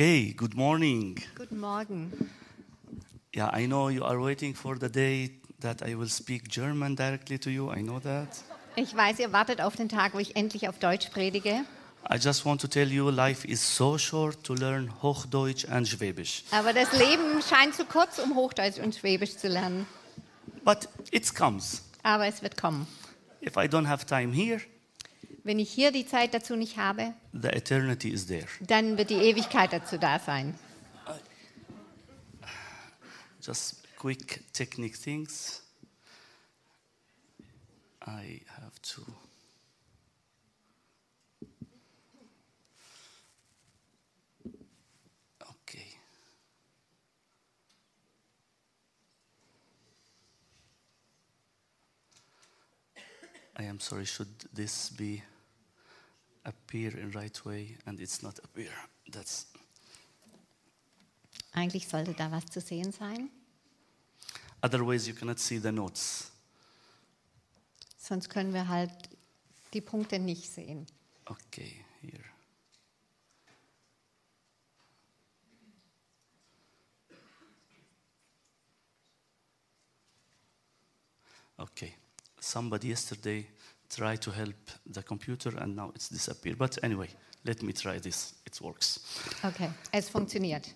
Okay, good morning. Guten Morgen. Yeah, I know you are waiting for the day that I will speak German directly to you. I know that. Ich weiß, ihr wartet auf den Tag, wo ich endlich auf Deutsch predige. I just want to tell you, life is so short to learn Hochdeutsch and Schwäbisch. Aber das Leben scheint zu kurz, um Hochdeutsch und Schwäbisch zu lernen. But it comes. Aber es wird kommen. If I don't have time here, Wenn ich hier die Zeit dazu nicht habe, the eternity is there. dann wird die Ewigkeit dazu da sein. Just quick technique things. I have to. Okay. I am sorry, should this be appear in right way and it's not appear? That's Eigentlich sollte da was zu sehen sein. otherwise you cannot see the notes. Sonst können wir halt die Punkte nicht sehen. Okay, here. Okay, somebody yesterday tried to help the computer and now it's disappeared. But anyway, let me try this. It works. Okay, es funktioniert.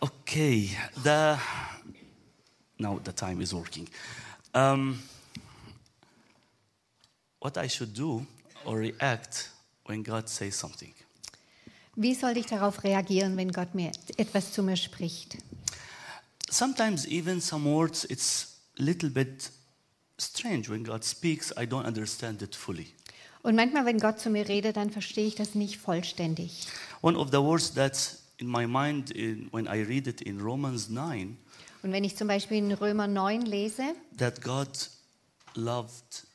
Okay, the now the time is working. Um, what I should do or react when God says something. Wie soll ich darauf reagieren, wenn Gott mir etwas zu mir spricht? Sometimes even some words it's little bit strange when God speaks. I don't understand it fully. Und manchmal, wenn Gott zu mir redet, dann verstehe ich das nicht vollständig. One of the words that's in my mind in, when I read it in Romans 9 Und wenn ich zum Beispiel in Römer 9 lese, that God loved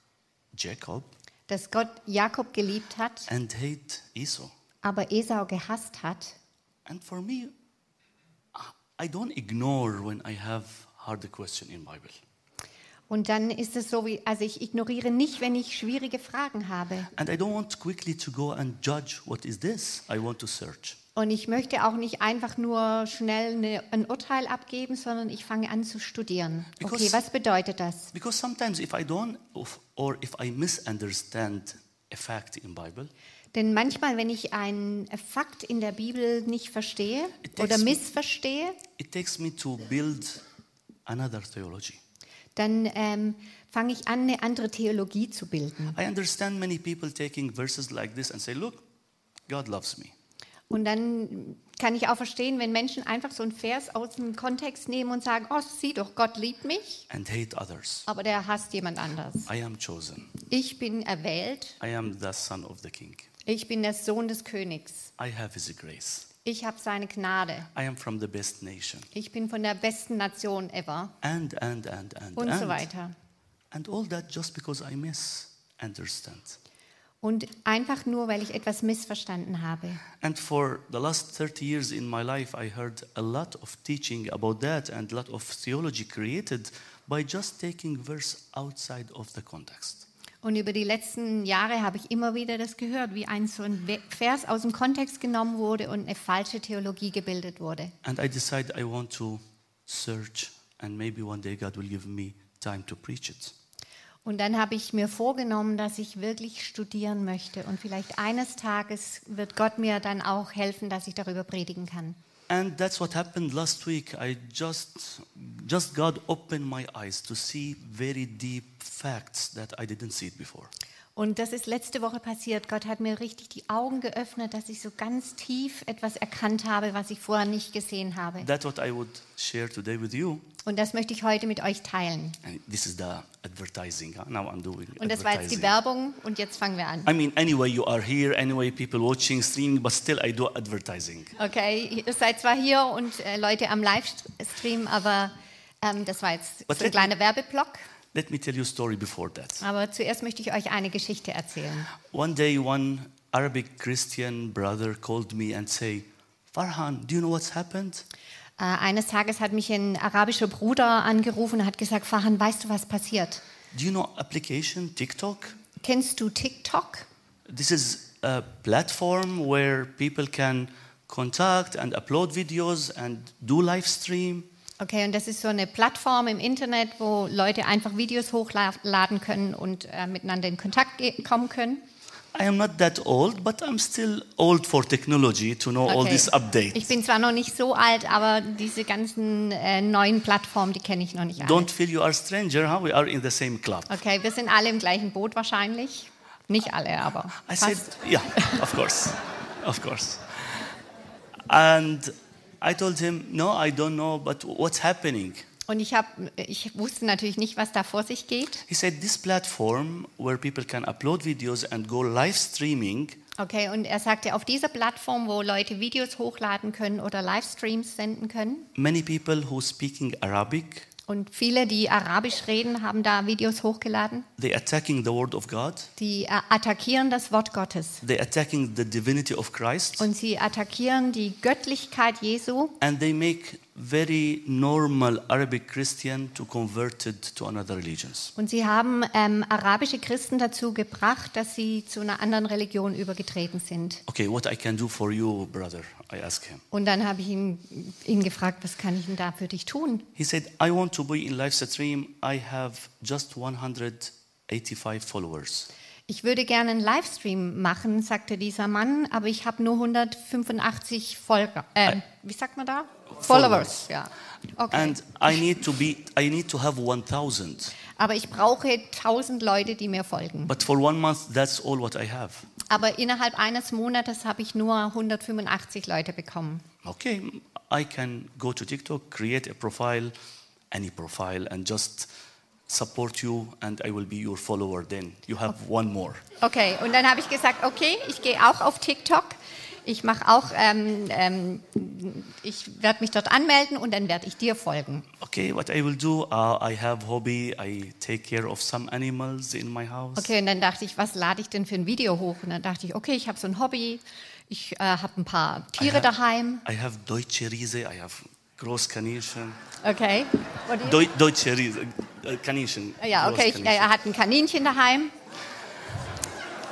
Jacob dass Gott Jakob geliebt hat, and hate Esau. aber Esau gehasst hat, And for me, I don't ignore when I have hard question in Bible. Und dann ist es so wie, also ich ignoriere nicht, wenn ich schwierige Fragen habe. And I don't want quickly to go and judge what is this. I want to search. Und ich möchte auch nicht einfach nur schnell eine, ein Urteil abgeben, sondern ich fange an zu studieren. Okay, Because- was bedeutet das? Because sometimes if I don't or if I misunderstand a fact in Bible, Denn manchmal, wenn ich einen Fakt in der Bibel nicht verstehe oder me- missverstehe, it takes me to build another theology. Dann ähm, fange ich an, eine andere Theologie zu bilden. I understand many people taking verses like this and say, look, God loves me. Und dann kann ich auch verstehen, wenn Menschen einfach so einen Vers aus dem Kontext nehmen und sagen, oh, sieh doch, Gott liebt mich, and hate others. aber der hasst jemand anders. I am chosen. Ich bin erwählt, I am the son of the king. ich bin der Sohn des Königs, I have his grace. Ich habe seine Gnade, I am from the best nation. ich bin von der besten Nation ever And, and, and, and, und and. so weiter. And all that just because I misunderstand. Und einfach nur, weil ich etwas missverstanden habe. And for the last 30 years in my life, I heard a lot of teaching about that and a lot of theology created by just taking verse outside of the context. Und über die letzten Jahre habe ich immer wieder das gehört, wie ein so ein Vers aus dem Kontext genommen wurde und eine falsche Theologie gebildet wurde. And I decided I want to search, and maybe one day God will give me time to preach it. Und dann habe ich mir vorgenommen, dass ich wirklich studieren möchte. Und vielleicht eines Tages wird Gott mir dann auch helfen, dass ich darüber predigen kann. And that's what happened last week. I just, just God opened my eyes to see very deep facts that I didn't see it before. Und das ist letzte Woche passiert. Gott hat mir richtig die Augen geöffnet, dass ich so ganz tief etwas erkannt habe, was ich vorher nicht gesehen habe. That's what I would share today with you. Und das möchte ich heute mit euch teilen. And this is the advertising. Now I'm doing Und das war jetzt die. Werbung und jetzt fangen wir an. I mean, anyway, you are here, anyway, people watching, streaming, but still I do advertising. Okay, ihr seid zwar hier und äh, Leute am Livestream, aber ähm, das war jetzt But so ein kleiner Werbeblock. Let me tell you a story before that. Aber zuerst möchte ich euch eine Geschichte erzählen. One day, one Arabic Christian brother called me and say, Farhan, do you know what's happened? Äh, eines Tages hat mich ein arabischer Bruder angerufen und hat gesagt, Fahan, weißt du, was passiert? Do you know application TikTok? Kennst du TikTok? This is a platform where people can contact and upload videos and do live stream. Okay, und das ist so eine Plattform im Internet, wo Leute einfach Videos hochladen können und äh, miteinander in Kontakt kommen können. I am not that old, but I'm still old for technology to know all Okay. these updates. Ich bin zwar noch nicht so alt, aber diese ganzen äh, neuen Plattformen, die kenne ich noch nicht alle. Don't feel you are stranger, huh? We are in the same club. Okay, wir sind alle im gleichen Boot wahrscheinlich. Nicht alle, aber I fast. said, yeah, of course, of course. And I told him, no, I don't know, but what's happening? Und ich, hab, ich wusste natürlich nicht, was da vor sich geht. He said, this platform where people can upload videos and go live streaming, Okay, und er sagte, auf dieser Plattform, wo Leute Videos hochladen können oder Livestreams senden können, many people who speaking Arabic, und viele, die Arabisch reden, haben da Videos hochgeladen, they attacking the word of God, die äh, attackieren das Wort Gottes. they attacking the divinity of Christ, Und sie attackieren die Göttlichkeit Jesu. And they make very normal Arabic Christian to converted to another religions. und sie haben ähm, arabische Christen dazu gebracht, dass sie zu einer anderen Religion übergetreten sind. Okay, what I can do for you, brother? I asked him. Und dann habe ich ihn, ihn gefragt, was kann ich denn da für dich tun? He said, I want to be in live stream. I have just 185 followers. Ich würde gerne einen Livestream machen, sagte dieser Mann, aber ich habe nur 185 Folger. Äh, wie sagt man da? Followers, ja. Okay. And I need to be I need to have 1000. aber ich brauche 1000 Leute, die mir folgen. But for one month that's all what I have. Aber innerhalb eines Monats habe ich nur 185 Leute bekommen. Okay, I can go to TikTok, create a profile, any profile and just support you and I will be your follower then. You have one more. Okay, und dann habe ich gesagt, okay, ich gehe auch auf TikTok. Ich mache auch, ähm, ähm, ich werde mich dort anmelden und dann werde ich dir folgen. Okay, what I will do, uh, I have hobby. I take care of some animals in my house. Okay, und dann dachte ich, was lade ich denn für ein Video hoch? Und dann dachte ich, okay, ich habe so ein Hobby, ich äh, habe ein paar I Tiere have- daheim. I have Deutsche Riese, I have Großkaninchen. Okay. Deu Deutsche Riese, äh, Kaninchen. ja, okay, ich, Großkaninchen. er hat ein Kaninchen daheim.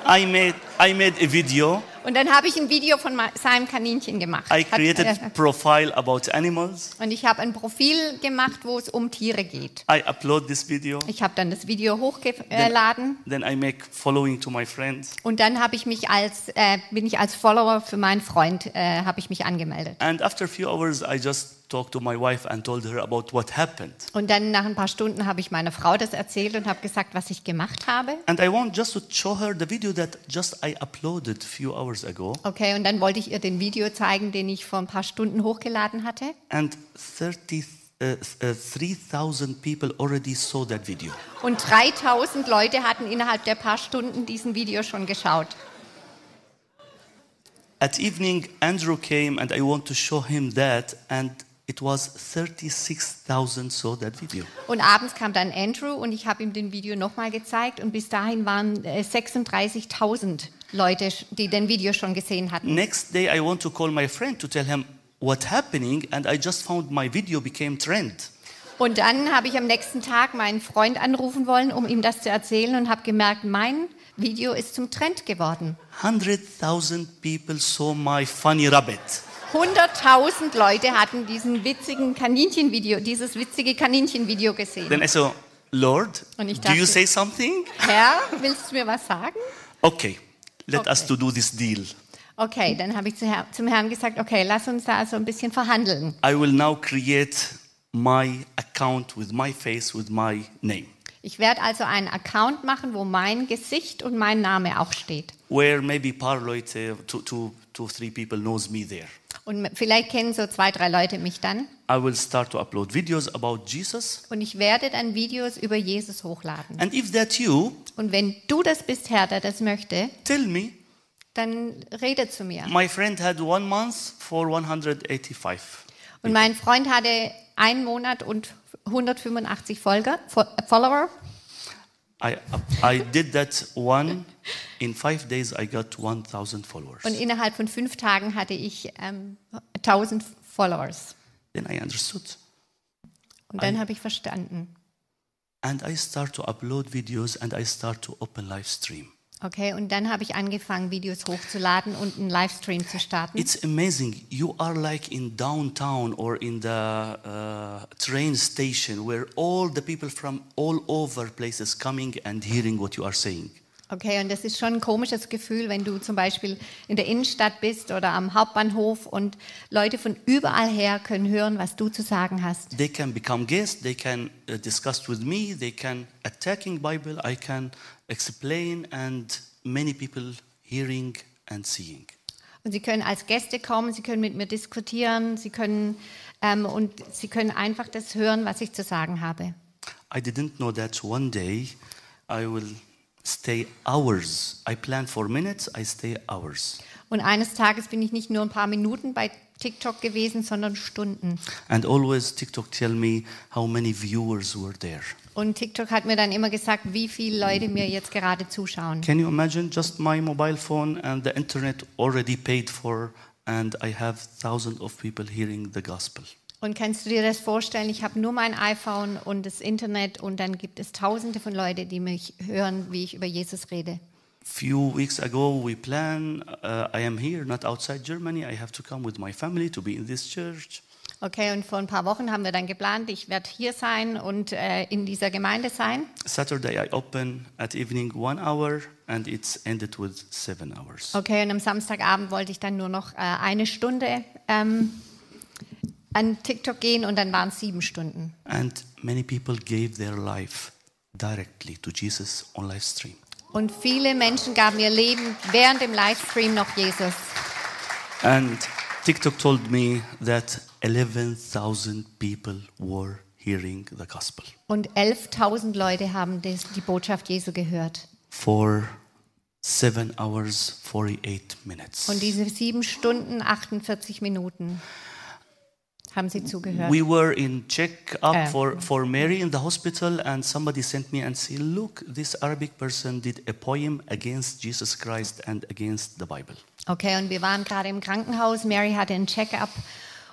I made, I made a video. Und dann habe ich ein Video von seinem Kaninchen gemacht. I Hat- created äh, profile about animals. und ich habe ein Profil gemacht, wo es um Tiere geht. I upload this video. Ich habe dann das Video hochgeladen Then I make following to my friends. und dann habe ich mich als äh, bin ich als Follower für meinen Freund äh, habe ich mich angemeldet. And after a few hours, I just talked to my wife and told her about what happened. Und dann nach ein paar Stunden habe ich meiner Frau das erzählt und habe gesagt, was ich gemacht habe. And I want just to show her the video that just I uploaded a few hours ago. Okay, und dann wollte ich ihr den Video zeigen, den ich vor ein paar Stunden hochgeladen hatte. And 30, uh, uh, 3,000 people already saw that video. Und 3000 Leute hatten innerhalb der paar Stunden diesen Video schon geschaut. At evening, Andrew came and I want to show him that, and it was 36,000 saw that video. Und abends kam dann Andrew und ich habe ihm den Video nochmal gezeigt und bis dahin waren äh, 36.000 Leute, die den Video schon gesehen hatten. Next day, I want to call my friend to tell him what happening, and I just found my video became trend. Und dann habe ich am nächsten Tag meinen Freund anrufen wollen, um ihm das zu erzählen und habe gemerkt, mein Video ist zum Trend geworden. 100,000 people saw my funny rabbit. 100.000 Leute hatten diesen witzigen Kaninchenvideo, dieses witzige Kaninchenvideo gesehen. Then I said, Lord, Und ich do you dachte- say something? Herr, willst du mir was sagen? Okay, let us Okay. to do this deal. Okay, dann habe ich zum Herrn gesagt, okay, lass uns da also ein bisschen verhandeln. I will now create my account with my face, with my name, Ich werde also einen Account machen, wo mein Gesicht und mein Name auch steht. where maybe paar Leute, two, two, two, three people knows me there. Und vielleicht kennen so zwei, drei Leute mich dann. I will start to upload videos about Jesus. Und ich werde dann Videos über Jesus hochladen. And if that you, Und wenn du das bist, Herr, der das möchte, tell me. dann rede zu mir. My friend had one month for 185. Und mein Freund hatte einen Monat und 185 Folger, Fo- Follower. I, I did that one. In five days, I got 1,000 followers. Und innerhalb von fünf Tagen hatte ich ähm, 1000 Followers. Then I understood. Und dann habe ich verstanden. And I start to upload videos and I start to open live stream. Okay, und dann habe ich angefangen, Videos hochzuladen und einen Livestream zu starten. It's amazing. You are like in downtown or in the uh, train station where all the people from all over places coming and hearing what you are saying. Okay, und das ist schon ein komisches Gefühl, wenn du zum Beispiel in der Innenstadt bist oder am Hauptbahnhof und Leute von überall her können hören, was du zu sagen hast. They can become guests. They can uh, discuss with me. They can attacking Bible. I can explain, and many people hearing and seeing. Und sie können als Gäste kommen, sie können mit mir diskutieren, sie können ähm, und sie können einfach das hören, was ich zu sagen habe. I didn't know that one day I will stay hours. I plan for minutes. I stay hours. Und eines Tages bin ich nicht nur ein paar Minuten bei TikTok gewesen, sondern Stunden. And always TikTok tell me how many viewers were there. Und TikTok hat mir dann immer gesagt, wie viele Leute mir jetzt gerade zuschauen. Can you imagine just my mobile phone and the internet already paid for and I have thousands of people hearing the gospel. Und kannst du dir das vorstellen? Ich habe nur mein iPhone und das Internet und dann gibt es Tausende von Leuten, die mich hören, wie ich über Jesus rede. Few weeks ago we plan uh, I am here not outside Germany. I have to come with my family to be in this church. Okay, und vor ein paar Wochen haben wir dann geplant, ich werde hier sein und äh, in dieser Gemeinde sein. Saturday I open at evening one hour and it's ended with seven hours. Okay, und am Samstagabend wollte ich dann nur noch äh, eine Stunde ähm, an TikTok gehen und dann waren es sieben Stunden. And many people gave their life directly to Jesus on live stream. Und viele Menschen gaben ihr Leben während dem Livestream noch Jesus. And TikTok told me that 11,000 people were hearing the gospel Und 11.000 Leute haben das, die Botschaft Jesu gehört. for 7 hours 48 minutes. Und diese sieben Stunden, 48 Minuten haben sie zugehört. We were in check-up Uh, for, for Mary in the hospital, and somebody sent me and said, Look, this Arabic person did a poem against Jesus Christ and against the Bible. Okay, und wir waren gerade im Krankenhaus. Mary hatte einen Check-up.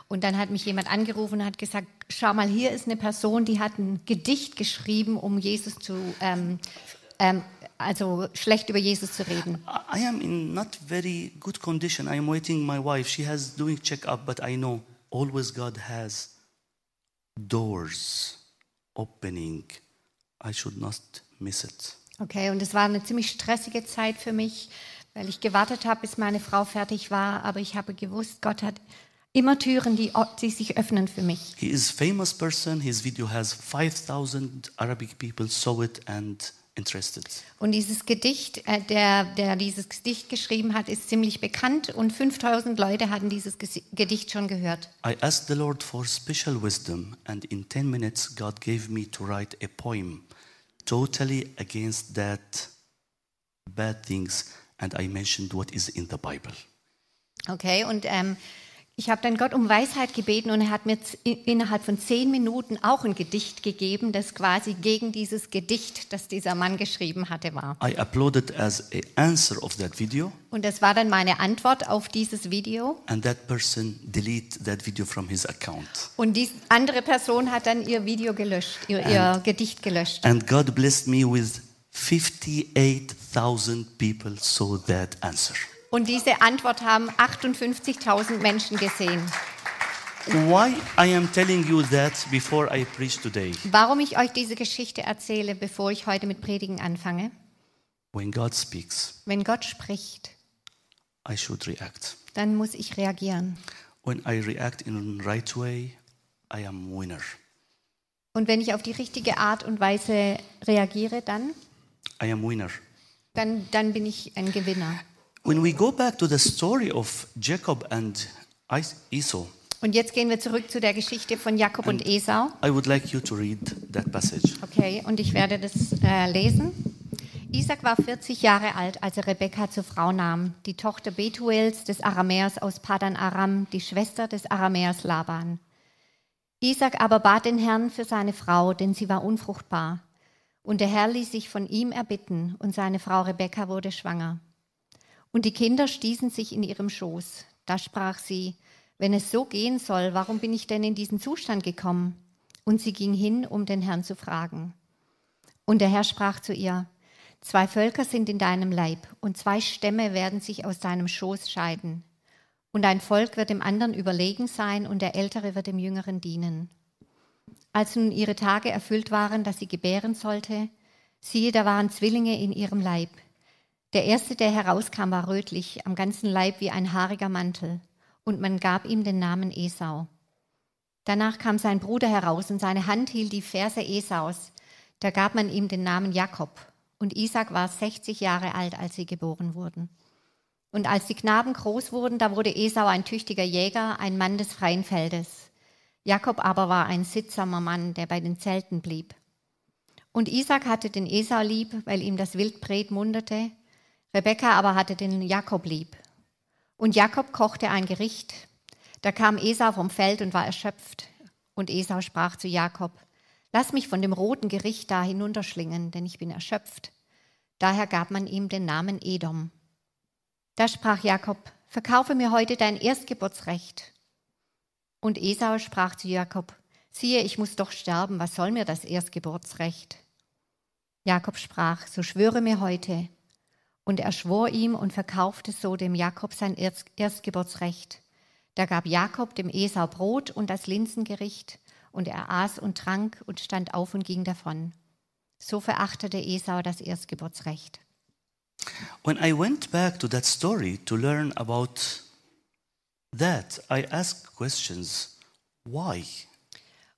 Und dann hat mich jemand angerufen und hat gesagt, schau mal, hier ist eine Person, die hat ein Gedicht geschrieben, um Jesus zu, ähm, ähm, also schlecht über Jesus zu reden. I I am in not very good condition. I am waiting my wife. She has doing checkup, but I know always God has doors opening. I should not miss it. Okay, und es war eine ziemlich stressige Zeit für mich, weil ich gewartet habe, bis meine Frau fertig war. Aber ich habe gewusst, Gott hat immer Türen, die, die sich öffnen für mich. He is famous person. His video has 5,000 Arabic people saw it and interested. Und dieses Gedicht, äh, der, der dieses Gedicht geschrieben hat, ist ziemlich bekannt und 5000 Leute hatten dieses Gedicht schon gehört. I asked the Lord for special wisdom, and in 10 minutes, God gave me to write a poem totally against that bad things, and I mentioned what is in the Bible. Okay, und ähm, ich habe dann Gott um Weisheit gebeten und er hat mir innerhalb von zehn Minuten auch ein Gedicht gegeben, das quasi gegen dieses Gedicht, das dieser Mann geschrieben hatte, war. I uploaded as a answer of that video, Und das war dann meine Antwort auf dieses Video. and that person delete that video from his account. Und die andere Person hat dann ihr Video gelöscht, ihr, ihr Gedicht gelöscht. And God blessed me with 58,000 people saw that answer. Und diese Antwort haben 58.000 Menschen gesehen. Why I am telling you that before I preach today? Warum ich euch diese Geschichte erzähle, bevor ich heute mit Predigen anfange? When God speaks, Wenn Gott spricht, I should react. dann muss ich reagieren. When I react in the right way, I am winner. Und wenn ich auf die richtige Art und Weise reagiere, dann, I am winner. dann, dann bin ich ein Gewinner. When we go back to the story of Jacob and Esau, Und jetzt gehen wir zurück zu der Geschichte von Jakob und Esau. I would like you to read that passage. Okay, und ich werde das äh, lesen. Isaac war 40 Jahre alt, als er Rebekka zur Frau nahm, die Tochter Betuels des Aramäers aus Padan Aram, die Schwester des Aramäers Laban. Isaac aber bat den Herrn für seine Frau, denn sie war unfruchtbar. Und der Herr ließ sich von ihm erbitten, und seine Frau Rebekka wurde schwanger. Und die Kinder stießen sich in ihrem Schoß. Da sprach sie, wenn es so gehen soll, warum bin ich denn in diesen Zustand gekommen? Und sie ging hin, um den Herrn zu fragen. Und der Herr sprach zu ihr, Zwei Völker sind in deinem Leib und zwei Stämme werden sich aus deinem Schoß scheiden. Und ein Volk wird dem anderen überlegen sein und der Ältere wird dem Jüngeren dienen. Als nun ihre Tage erfüllt waren, dass sie gebären sollte, siehe, da waren Zwillinge in ihrem Leib. Der erste, der herauskam, war rötlich, am ganzen Leib wie ein haariger Mantel, und man gab ihm den Namen Esau. Danach kam sein Bruder heraus und seine Hand hielt die Ferse Esaus. Da gab man ihm den Namen Jakob. Und Isaac war 60 Jahre alt, als sie geboren wurden. Und als die Knaben groß wurden, da wurde Esau ein tüchtiger Jäger, ein Mann des freien Feldes. Jakob aber war ein sittsamer Mann, der bei den Zelten blieb. Und Isaac hatte den Esau lieb, weil ihm das Wildbret munderte. Rebekka aber hatte den Jakob lieb. Und Jakob kochte ein Gericht. Da kam Esau vom Feld und war erschöpft. Und Esau sprach zu Jakob, Lass mich von dem roten Gericht da hinunterschlingen, denn ich bin erschöpft. Daher gab man ihm den Namen Edom. Da sprach Jakob, Verkaufe mir heute dein Erstgeburtsrecht. Und Esau sprach zu Jakob, siehe, ich muss doch sterben, was soll mir das Erstgeburtsrecht? Jakob sprach, so schwöre mir heute. Und er schwor ihm und verkaufte so dem Jakob sein Erstgeburtsrecht. Da gab Jakob dem Esau Brot und das Linsengericht, und er aß und trank und stand auf und ging davon. So verachtete Esau das Erstgeburtsrecht. When I went back to that story to learn about that, I asked questions. Why?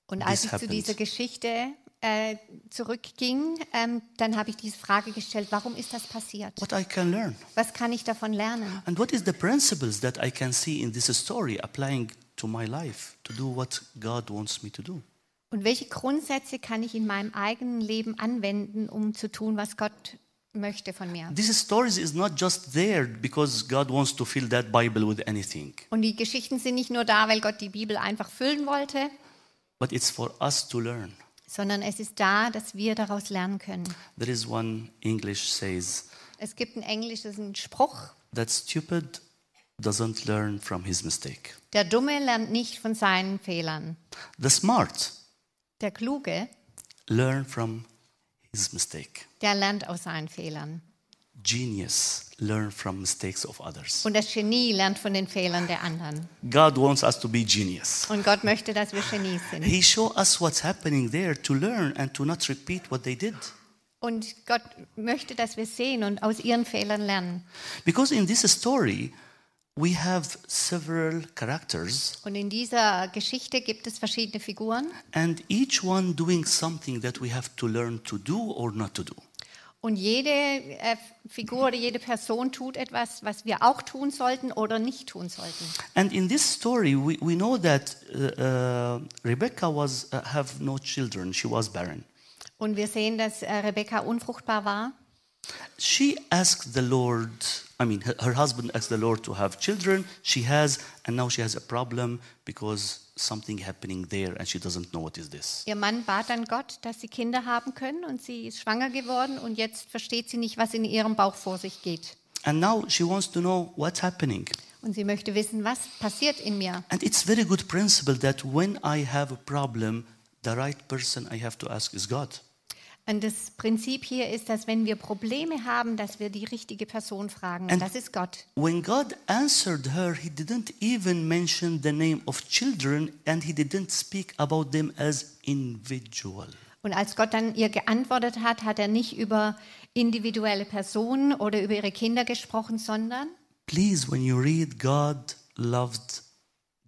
Und als ich zu dieser happened. Geschichte äh, zurückging, ähm, dann habe ich diese Frage gestellt, warum ist das passiert? What I can learn. Was kann ich davon lernen? And what is the principles that I can see in this story applying to my life to do what God wants me to do? Und welche Grundsätze kann ich in meinem eigenen Leben anwenden, um zu tun, was Gott möchte von mir? This story is not just there because God wants to fill that Bible with anything, Und die Geschichten sind nicht nur da, weil Gott die Bibel einfach füllen wollte, but it's for us to learn. Sondern es ist da, dass wir daraus lernen können. There is one English says Es gibt einen englischen Spruch, that stupid doesn't learn from his mistake. der Dumme lernt nicht von seinen Fehlern. The smart Der Kluge, learn from his mistake. der lernt aus seinen Fehlern. Genius learn from mistakes of others. Und das Genie lernt von den Fehlern der anderen. God wants us to be genius. Und Gott möchte, dass wir Genies sind. He show us what's happening there to learn and to not repeat what they did. Und Gott möchte, dass wir sehen und aus ihren Fehlern lernen. Because in this story, we have several characters, Und in dieser Geschichte gibt es verschiedene Figuren and each one doing something that we have to learn to do or not to do. Und jede äh, Figur oder jede Person tut etwas, was wir auch tun sollten oder nicht tun sollten. And in this story, we, we know that uh, uh, Rebecca was uh, have no children; she was barren. Und wir sehen, dass äh, Rebekka unfruchtbar war. She asked the Lord. I mean, her, her husband asked the Lord to have children. She has, and now she has a problem because something happening there, and she doesn't know what is this. Ihr Mann bat dann Gott, dass sie Kinder haben können und sie ist schwanger geworden und jetzt versteht sie nicht, was in ihrem Bauch vor sich geht. And now she wants to know what's happening. Und sie möchte wissen, was passiert in mir. And it's very good principle that when I have a problem, the right person I have to ask is God. Und das Prinzip hier ist, dass wenn wir Probleme haben, dass wir die richtige Person fragen. Und And- das ist Gott. When God answered her, He didn't even mention the name of children and He didn't speak about them as individual. Und als Gott dann ihr geantwortet hat, hat er nicht über individuelle Personen oder über ihre Kinder gesprochen, sondern Please, when you read, God loved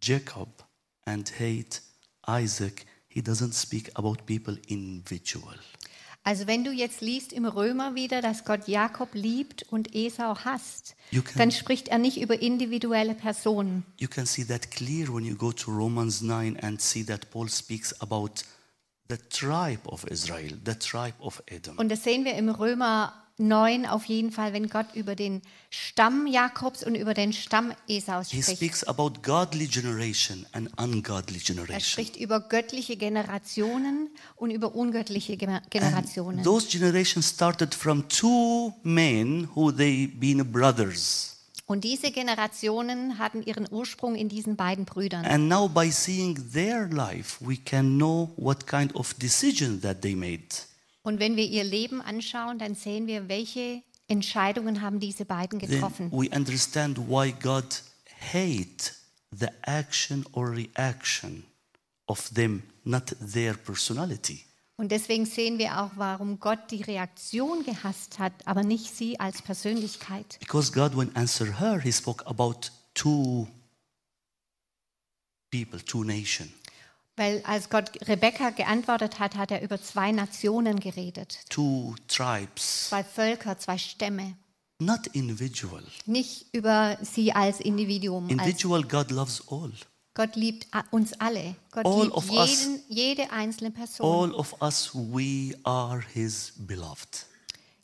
Jacob and hate Isaac, He doesn't speak about people individual. Also wenn du jetzt liest im Römer wieder, dass Gott Jakob liebt und Esau hasst, can- dann spricht er nicht über individuelle Personen. You can see that clear when you go to Romans 9 and see that Paul speaks about the tribe of Israel, the tribe of Edom. Und das sehen wir im Römer 9 auf jeden Fall, wenn Gott über den Stamm Jakobs und über den Stamm Esaus He spricht. speaks about godly generation and ungodly Er generation. spricht über göttliche Generationen und über ungöttliche Gener- Generationen. Those generations started from two men who they been brothers. Und diese Generationen hatten ihren Ursprung in diesen beiden Brüdern. And now by seeing their life, we can know what kind of decision that they made. Und wenn wir ihr Leben anschauen, dann sehen wir, welche Entscheidungen haben diese beiden then getroffen. we understand why God hate the action or reaction of them, not their personality. Und deswegen sehen wir auch, warum Gott die Reaktion gehasst hat, aber nicht sie als Persönlichkeit. Because God, when answer her, He spoke about two people, two nation, Weil als Gott Rebekka geantwortet hat, hat er über zwei Nationen geredet. two tribes, Zwei Völker, zwei Stämme. not individual. Nicht über sie als Individuum. Als Individual, God loves all. Gott liebt uns alle. Gott All liebt of us. jeden, jede einzelne Person. All of us, we are His beloved.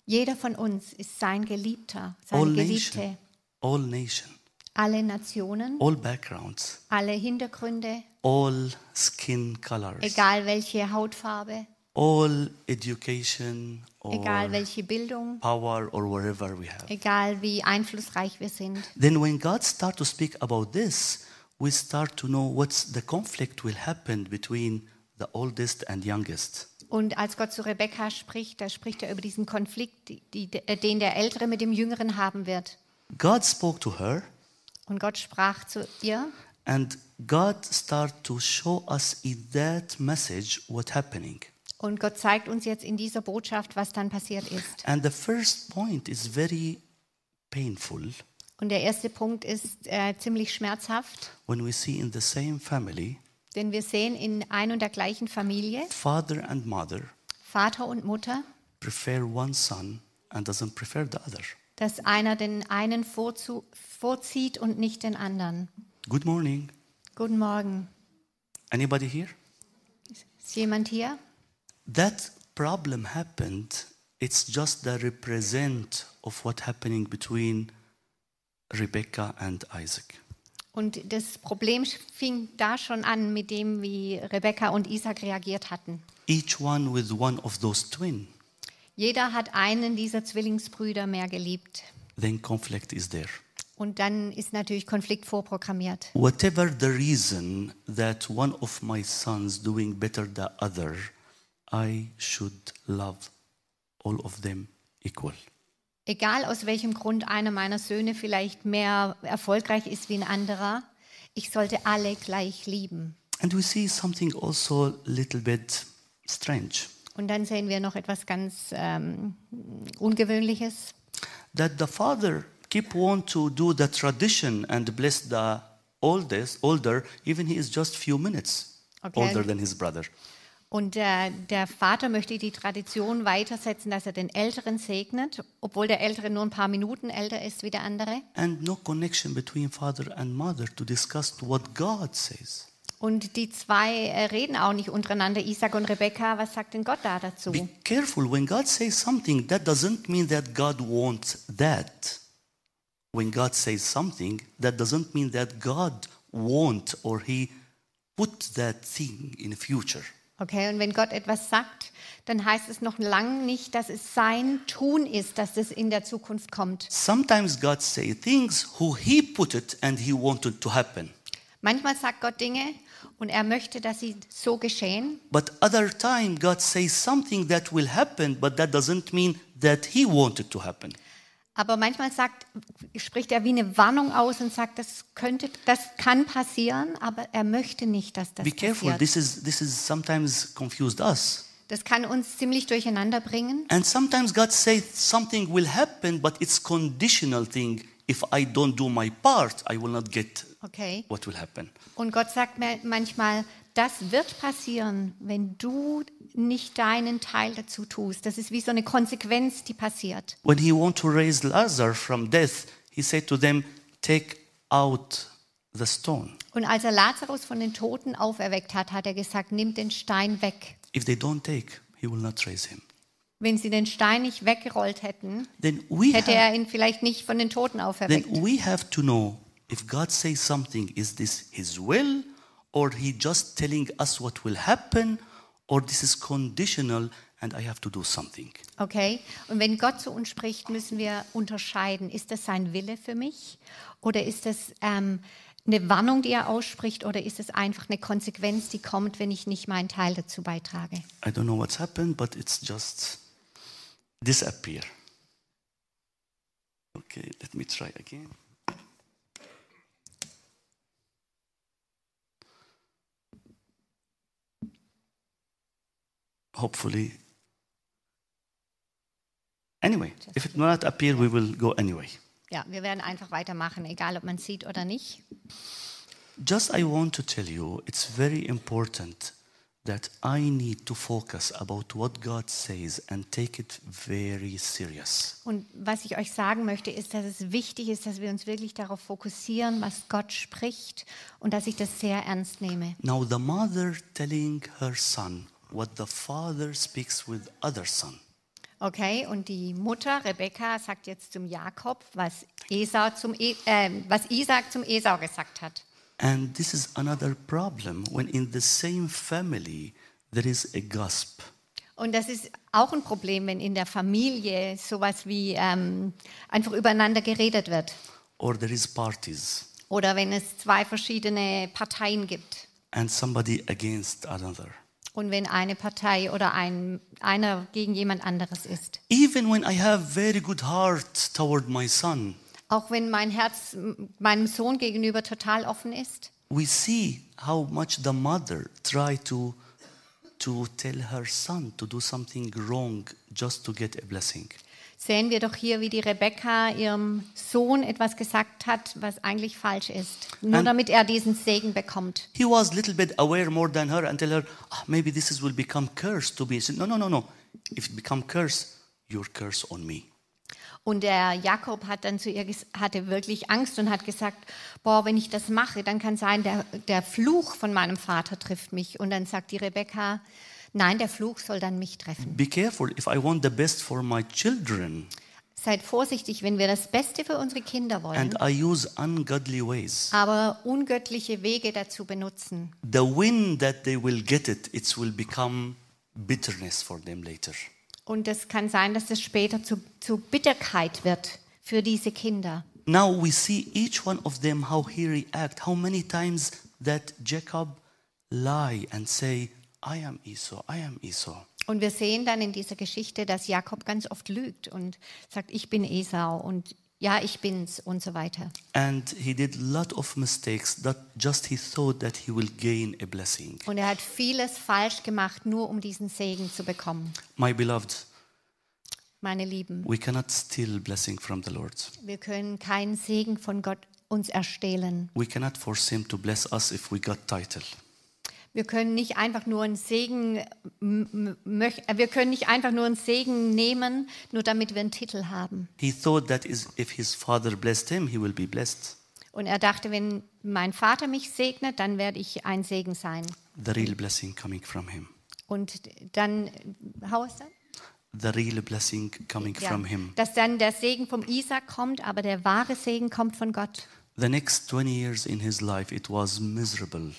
Jeder von uns ist sein Geliebter, All seine nation, Geliebte. all nation, Alle Nationen, all backgrounds, alle Hintergründe, all skin colors, egal welche Hautfarbe, all education or egal welche Bildung, power or wherever we have. egal wie einflussreich wir sind. Then when God start to speak about this, we start to know what's the conflict will happen between the oldest and youngest. Und als Gott zu Rebekka spricht, da spricht er über diesen Konflikt, die, die, äh, den der Ältere mit dem Jüngeren haben wird. God spoke to her Und Gott sprach zu ihr and God start to show us in that message what happening. und Gott zeigt uns jetzt in dieser Botschaft, was dann passiert ist. And the first point is very painful Und der erste Punkt ist äh, ziemlich schmerzhaft, when we see in the same family denn wir sehen in ein und der gleichen Familie father and mother Vater und Mutter, prefer one son and doesn't prefer the other. dass einer den einen vorzieht und nicht den anderen. Good morning. Guten Morgen. Anybody here? Ist jemand hier? That problem happened. It's just the represent of what happening between Rebecca and Isaac. Und das Problem fing da schon an mit dem, wie Rebekka und Isaac reagiert hatten. Each one with one of those twin. Jeder hat einen dieser Zwillingsbrüder mehr geliebt. Then conflict is there. Und dann ist natürlich Konflikt vorprogrammiert. Whatever the reason that one of my sons doing better than other, I should love all of them equal. Egal aus welchem Grund einer meiner Söhne vielleicht mehr erfolgreich ist wie ein anderer, ich sollte alle gleich lieben. And we see something also little bit strange. Und dann sehen wir noch etwas ganz ähm, Ungewöhnliches, that the father keep want to do the tradition and bless the oldest older even he is just few minutes Okay. older than his brother Und äh, der Vater möchte die Tradition weitersetzen, dass er den Älteren segnet, obwohl der Ältere nur ein paar Minuten älter ist wie der andere. and no connection between father and mother to discuss what god says Und die zwei äh, reden auch nicht untereinander, Isaac und Rebekka. Was sagt denn Gott da dazu? be careful when god says something that doesn't mean that god wants that when god says something that doesn't mean that god want or he put that thing in the future Okay, und wenn Gott etwas sagt, dann heißt es noch lang nicht, dass es sein Tun ist, dass es in der Zukunft kommt. sometimes god say things who he put it and he wanted to happen Manchmal sagt Gott Dinge und er möchte, dass sie so geschehen. But other time God says something that will happen, but that doesn't mean that He wanted to happen. Aber manchmal sagt, spricht er wie eine Warnung aus und sagt, das könnte, das kann passieren, aber er möchte nicht, dass das Be careful. passiert. This is this is sometimes confused us. Das kann uns ziemlich durcheinander bringen. And sometimes God says something will happen, but it's conditional thing. If I don't do my part, I will not get Okay. what will happen. Und Gott sagt mir manchmal, das wird passieren, wenn du nicht deinen Teil dazu tust. Das ist wie so eine Konsequenz, die passiert. When He want to raise Lazarus from death, He said to them, "Take out the stone." Und als er Lazarus von den Toten auferweckt hat, hat er gesagt, nimm den Stein weg. If they don't take, He will not raise him. Wenn sie den Stein nicht weggerollt hätten, Then hätte er ihn vielleicht nicht von den Toten then auferweckt. we have to know if God says something, is this His will, or He just telling us what will happen, or this is conditional and I have to do something. Okay? Und wenn Gott zu uns spricht, müssen wir unterscheiden, ist das sein Wille für mich oder ist das ähm, eine Warnung, die er ausspricht, oder ist es einfach eine Konsequenz, die kommt, wenn ich nicht meinen Teil dazu beitrage? I don't know what's happened, but it's just disappear. Okay, let me try again. Hopefully. Anyway, if it not appear, we will go anyway. Ja, wir werden einfach weitermachen, egal ob man sieht oder nicht. Just I want to tell you, it's very important that I need to focus about what God says and take it very serious. Und was ich euch sagen möchte, ist, dass es wichtig ist, dass wir uns wirklich darauf fokussieren, was Gott spricht und dass ich das sehr ernst nehme. Now the mother telling her son what the father speaks with other son. Okay, und die Mutter Rebekka sagt jetzt zum Jakob, was, Esau zum e äh, was Isaac zum Esau gesagt hat. And this is another problem when in the same family there is a gossip. Und das ist auch ein Problem, wenn in der Familie sowas wie ähm, einfach übereinander geredet wird. Or there is parties Oder wenn es zwei verschiedene Parteien gibt. and somebody against another. Und wenn eine Partei oder ein, einer gegen jemand anderes ist. Even when I have very good heart toward my son, Auch wenn mein Herz meinem Sohn gegenüber total offen ist. we see how much the mother try to to tell her son to do something wrong just to get a blessing. Sehen wir doch hier, wie die Rebekka ihrem Sohn etwas gesagt hat, was eigentlich falsch ist. Nur And- damit er diesen Segen bekommt. He was a little bit aware more than her and tell her, ah, maybe this is, will become curse to me. He said, no, no, no, no. If it become curse, your curse on me. Und der Jakob hat dann zu ihr hatte wirklich Angst und hat gesagt, boah, wenn ich das mache, dann kann sein, der, der Fluch von meinem Vater trifft mich. Und dann sagt die Rebekka, nein, der Fluch soll dann mich treffen. Be careful if I want the best for my children Seid vorsichtig, wenn wir das Beste für unsere Kinder wollen, and I use ungodly ways. aber ungöttliche Wege dazu benutzen. The win that they will get it, it will become bitterness for them later. Und es kann sein, dass es später zu, zu Bitterkeit wird für diese Kinder. Now we see each one of them how he react, how many times that Jacob lie and say, I am Esau, I am Esau. Und wir sehen dann in dieser Geschichte, dass Jakob ganz oft lügt und sagt, ich bin Esau und ja, ich bin's und so weiter. And he did a lot of mistakes that just he thought that he will gain a blessing. Und er hat vieles falsch gemacht, nur um diesen Segen zu bekommen. My beloved, Meine Lieben, we cannot steal blessing from the Lord. wir können keinen Segen von Gott uns erstehlen. We cannot force him to bless us if we got title. Wir können nicht einfach nur einen Segen, möch- äh, wir können nicht einfach nur einen Segen nehmen, nur damit wir einen Titel haben. He thought that is, if his father blessed him, he will be blessed. Und er dachte, wenn mein Vater mich segnet, dann werde ich ein Segen sein. The real blessing coming from him. Und dann, how is that? The real blessing coming Ja, from him. dass dann der Segen vom Isaac kommt, aber der wahre Segen kommt von Gott. The next 20 years in his life, it was miserable.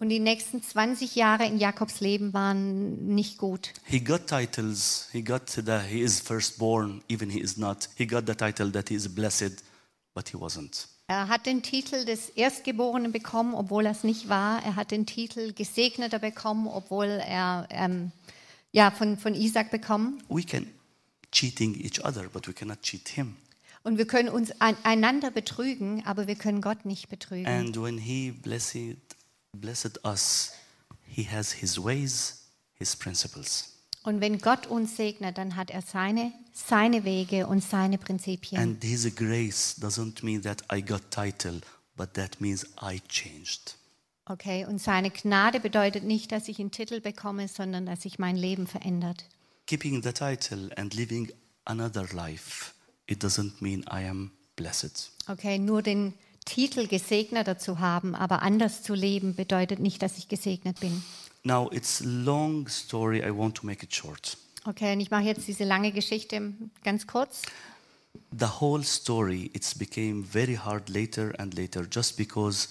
Und die nächsten 20 Jahre in Jakobs Leben waren nicht gut. He got titles. He got the he is firstborn, even he is not. He got the title that he is blessed, but he wasn't. Er hat den Titel des Erstgeborenen bekommen, obwohl er es nicht war. Er hat den Titel Gesegneter bekommen, obwohl er ähm, ja, von, von Isaac bekommen. We can cheating each other, but we cannot cheat him. Und wir können uns ein, einander betrügen, aber wir können Gott nicht betrügen. And when he blessed blessed us, he has his ways, his principles. Und wenn Gott uns segnet, dann hat er seine, seine Wege und seine Prinzipien. And his grace doesn't mean that I got title, but that means I changed. Okay, und seine Gnade bedeutet nicht, dass ich einen Titel bekomme, sondern dass sich mein Leben verändert. Keeping the title and living another life, it doesn't mean I am blessed. Okay, nur den Titel Gesegneter zu haben, aber anders zu leben, bedeutet nicht, dass ich gesegnet bin. Now it's long story. I want to make it short. Okay, und ich mache jetzt diese lange Geschichte ganz kurz. The whole story it's became very hard later and later just because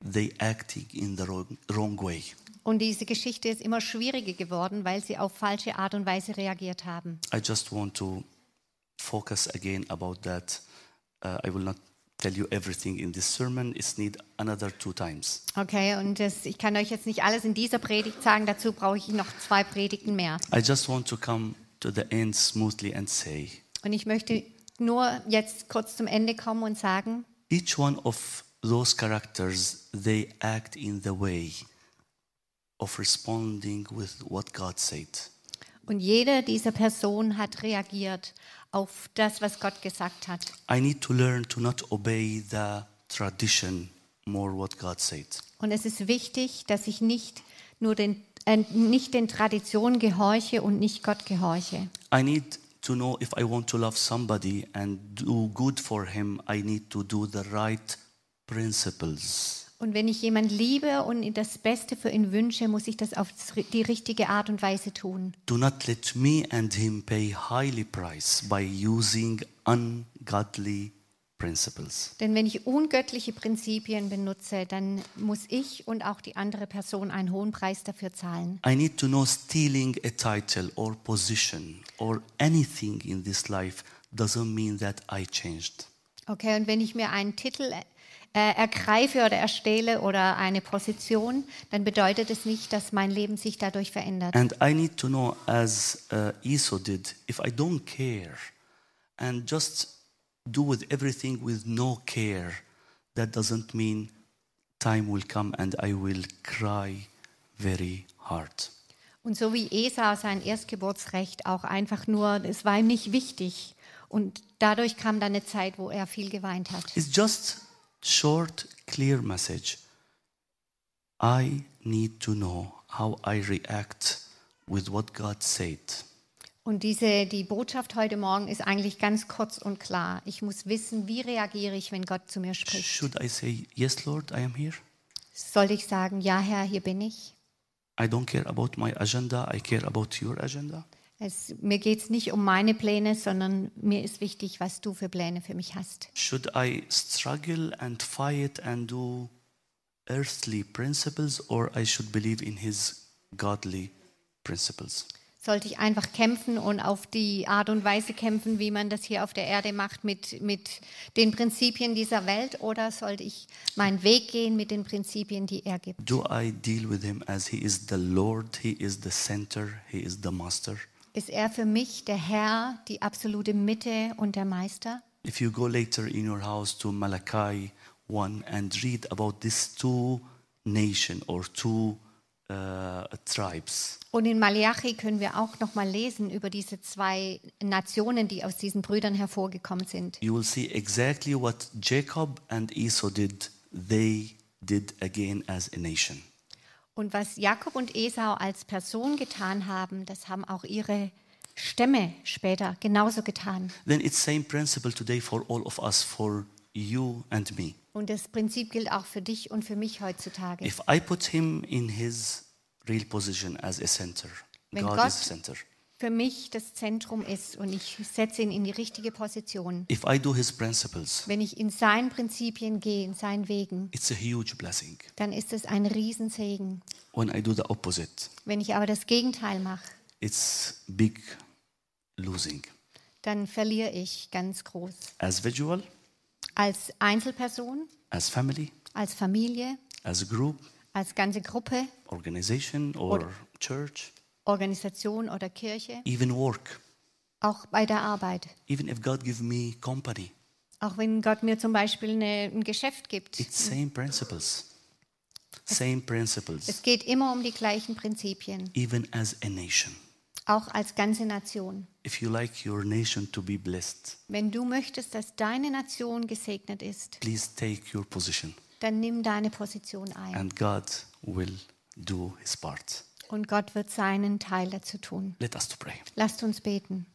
they acting in the wrong, wrong way. Und diese Geschichte ist immer schwieriger geworden, weil sie auf falsche Art und Weise reagiert haben. I just want to focus again about that. Uh, I will not tell you everything in this sermon. It's need another two times. Okay, und das, ich kann euch jetzt nicht alles in dieser Predigt sagen, dazu brauche ich noch zwei Predigten mehr. I just want to come to the end smoothly and say, Und ich möchte nur jetzt kurz zum Ende kommen und sagen, each one of those characters they act in the way of responding with what God said. und jede dieser Personen hat reagiert auf das, was Gott gesagt hat. I need to learn to not obey the tradition more what God said. Und es ist wichtig, dass ich nicht nur den, äh, nicht den Traditionen gehorche und nicht Gott gehorche. I need to know if I want to love somebody and do good for him, I need to do the right principles. Und wenn ich jemand liebe und das Beste für ihn wünsche, muss ich das auf die richtige Art und Weise tun. Do not let me and him pay highly price by using ungodly principles. Denn wenn ich ungöttliche Prinzipien benutze, dann muss ich und auch die andere Person einen hohen Preis dafür zahlen. I need to know stealing a title or position or anything in this life doesn't mean that I changed. Okay, und wenn ich mir einen Titel äh, ergreife oder erstehle oder eine Position, dann bedeutet es nicht, dass mein Leben sich dadurch verändert. And I need to know, as uh, Esau did, if I don't care and just do with everything with no care, that doesn't mean time will come and I will cry very hard. Und so wie Esau sein Erstgeburtsrecht auch einfach nur, es war ihm nicht wichtig. Und dadurch kam dann eine Zeit, wo er viel geweint hat. It's just short, clear message. I need to know how I react with what God said. Und diese, die Botschaft heute Morgen ist eigentlich ganz kurz und klar. Ich muss wissen, wie reagiere ich, wenn Gott zu mir spricht. Should I say, Yes, Lord, I am here? Soll ich sagen, ja Herr, hier bin ich? I don't care about my agenda, I care about your agenda. Es, mir geht es nicht um meine Pläne, sondern mir ist wichtig, was du für Pläne für mich hast. Should I struggle and fight and do earthly principles, or I should believe in His godly principles? Sollte ich einfach kämpfen und auf die Art und Weise kämpfen, wie man das hier auf der Erde macht, mit, mit den Prinzipien dieser Welt, oder sollte ich meinen Weg gehen mit den Prinzipien, die er gibt? Do I deal with Him as He is the Lord, He is the center, He is the master? Ist er für mich der Herr, die absolute Mitte und der Meister? If you go later in your house to Malachi 1 and read about these two nation or two uh, tribes, Und in Malachi können wir auch noch mal lesen über diese zwei Nationen, die aus diesen Brüdern hervorgekommen sind. you will see exactly what Jacob and Esau did, they did again as a nation. Und was Jakob und Esau als Person getan haben, das haben auch ihre Stämme später genauso getan. Then it's same principle today for all of us, for you and me. Und das Prinzip gilt auch für dich und für mich heutzutage. If I put him in his real position as a center, Wenn God Gott- is center. Für mich das Zentrum ist und ich setze ihn in die richtige Position. If I do his principles, Wenn ich in seinen Prinzipien gehe, in seinen Wegen, it's a huge blessing. dann ist es ein Riesensegen. When I do the opposite, Wenn ich aber das Gegenteil mache, it's big losing. dann verliere ich ganz groß. As visual, Als Einzelperson, as family, als Familie, as group, als ganze Gruppe, organization or Or- church, Organisation oder Kirche, even work. auch bei der Arbeit. Even if God give me company, Auch wenn Gott mir zum Beispiel eine, ein Geschäft gibt. it's same principles. Same Es principles. geht immer um die gleichen Prinzipien, Even as a nation. auch als ganze Nation. If you like your nation to be blessed, Wenn du möchtest, dass deine Nation gesegnet ist, please take your position dann nimm deine Position ein. and God will do his part. Und Gott wird seinen Teil dazu tun. Let us to pray. Lasst uns beten.